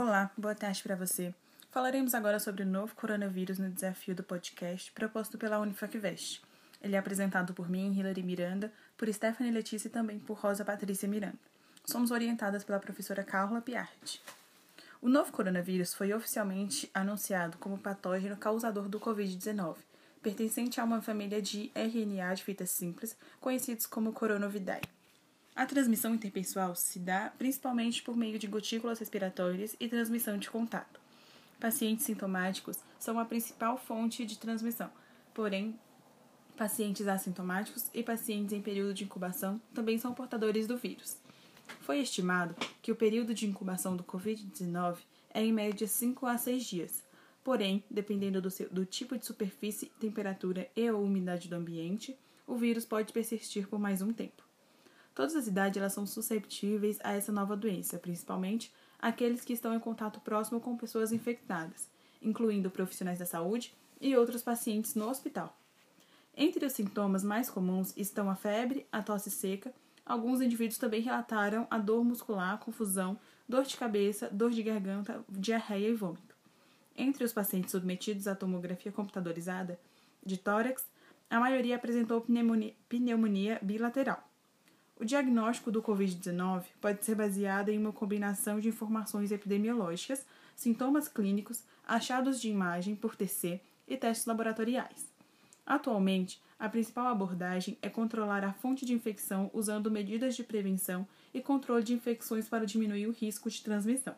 Olá, boa tarde para você. Falaremos agora sobre o novo coronavírus no desafio do podcast proposto pela Unifacvest. Ele é apresentado por mim, Hilary Miranda, por Stephanie Letícia e também por Rosa Patrícia Miranda. Somos orientadas pela professora Carla Piatti. O novo coronavírus foi oficialmente anunciado como patógeno causador do Covid-19, pertencente a uma família de RNA de fita simples, conhecidos como coronavidae. A transmissão interpessoal se dá principalmente por meio de gotículas respiratórias e transmissão de contato. Pacientes sintomáticos são a principal fonte de transmissão, porém, pacientes assintomáticos e pacientes em período de incubação também são portadores do vírus. Foi estimado que o período de incubação do Covid-19 é em média 5 a 6 dias, porém, dependendo do, seu, do tipo de superfície, temperatura e ou umidade do ambiente, o vírus pode persistir por mais um tempo. Todas as idades elas são susceptíveis a essa nova doença, principalmente aqueles que estão em contato próximo com pessoas infectadas, incluindo profissionais da saúde e outros pacientes no hospital. Entre os sintomas mais comuns estão a febre, a tosse seca. Alguns indivíduos também relataram a dor muscular, confusão, dor de cabeça, dor de garganta, diarreia e vômito. Entre os pacientes submetidos à tomografia computadorizada de tórax, a maioria apresentou pneumonia, pneumonia bilateral. O diagnóstico do Covid-19 pode ser baseado em uma combinação de informações epidemiológicas, sintomas clínicos, achados de imagem por TC e testes laboratoriais. Atualmente, a principal abordagem é controlar a fonte de infecção usando medidas de prevenção e controle de infecções para diminuir o risco de transmissão.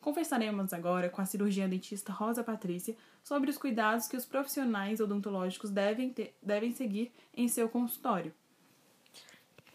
Conversaremos agora com a cirurgiã dentista Rosa Patrícia sobre os cuidados que os profissionais odontológicos devem, ter, devem seguir em seu consultório.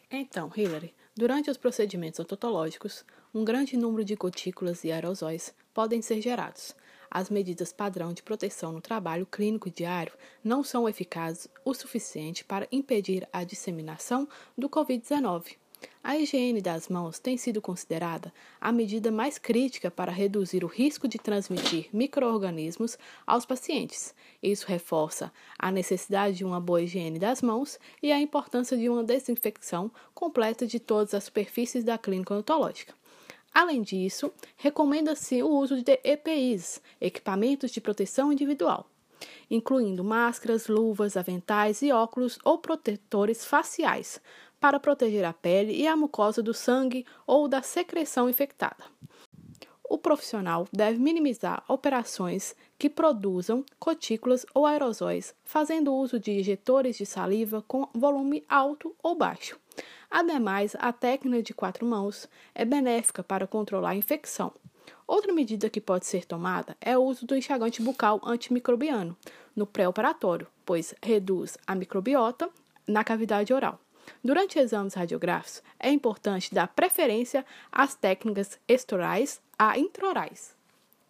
Então, Hillary, durante os procedimentos odontológicos, um grande número de gotículas e aerosóis podem ser gerados. As medidas padrão de proteção no trabalho clínico diário não são eficazes o suficiente para impedir a disseminação do Covid-19. A higiene das mãos tem sido considerada a medida mais crítica para reduzir o risco de transmitir microorganismos aos pacientes. Isso reforça a necessidade de uma boa higiene das mãos e a importância de uma desinfecção completa de todas as superfícies da clínica odontológica. Além disso, recomenda-se o uso de EPIs, equipamentos de proteção individual, incluindo máscaras, luvas, aventais e óculos ou protetores faciais, para proteger a pele e a mucosa do sangue ou da secreção infectada. O profissional deve minimizar operações que produzam gotículas ou aerosóis, fazendo uso de injetores de saliva com volume alto ou baixo. Ademais, a técnica de quatro mãos é benéfica para controlar a infecção. Outra medida que pode ser tomada é o uso do enxagante bucal antimicrobiano no pré-operatório, pois reduz a microbiota na cavidade oral. Durante exames radiográficos, é importante dar preferência às técnicas extorais a introrais.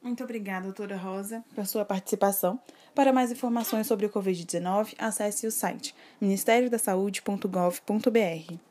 Muito obrigada, doutora Rosa, por sua participação. Para mais informações sobre o Covid-19, acesse o site ministériodasaude.gov.br.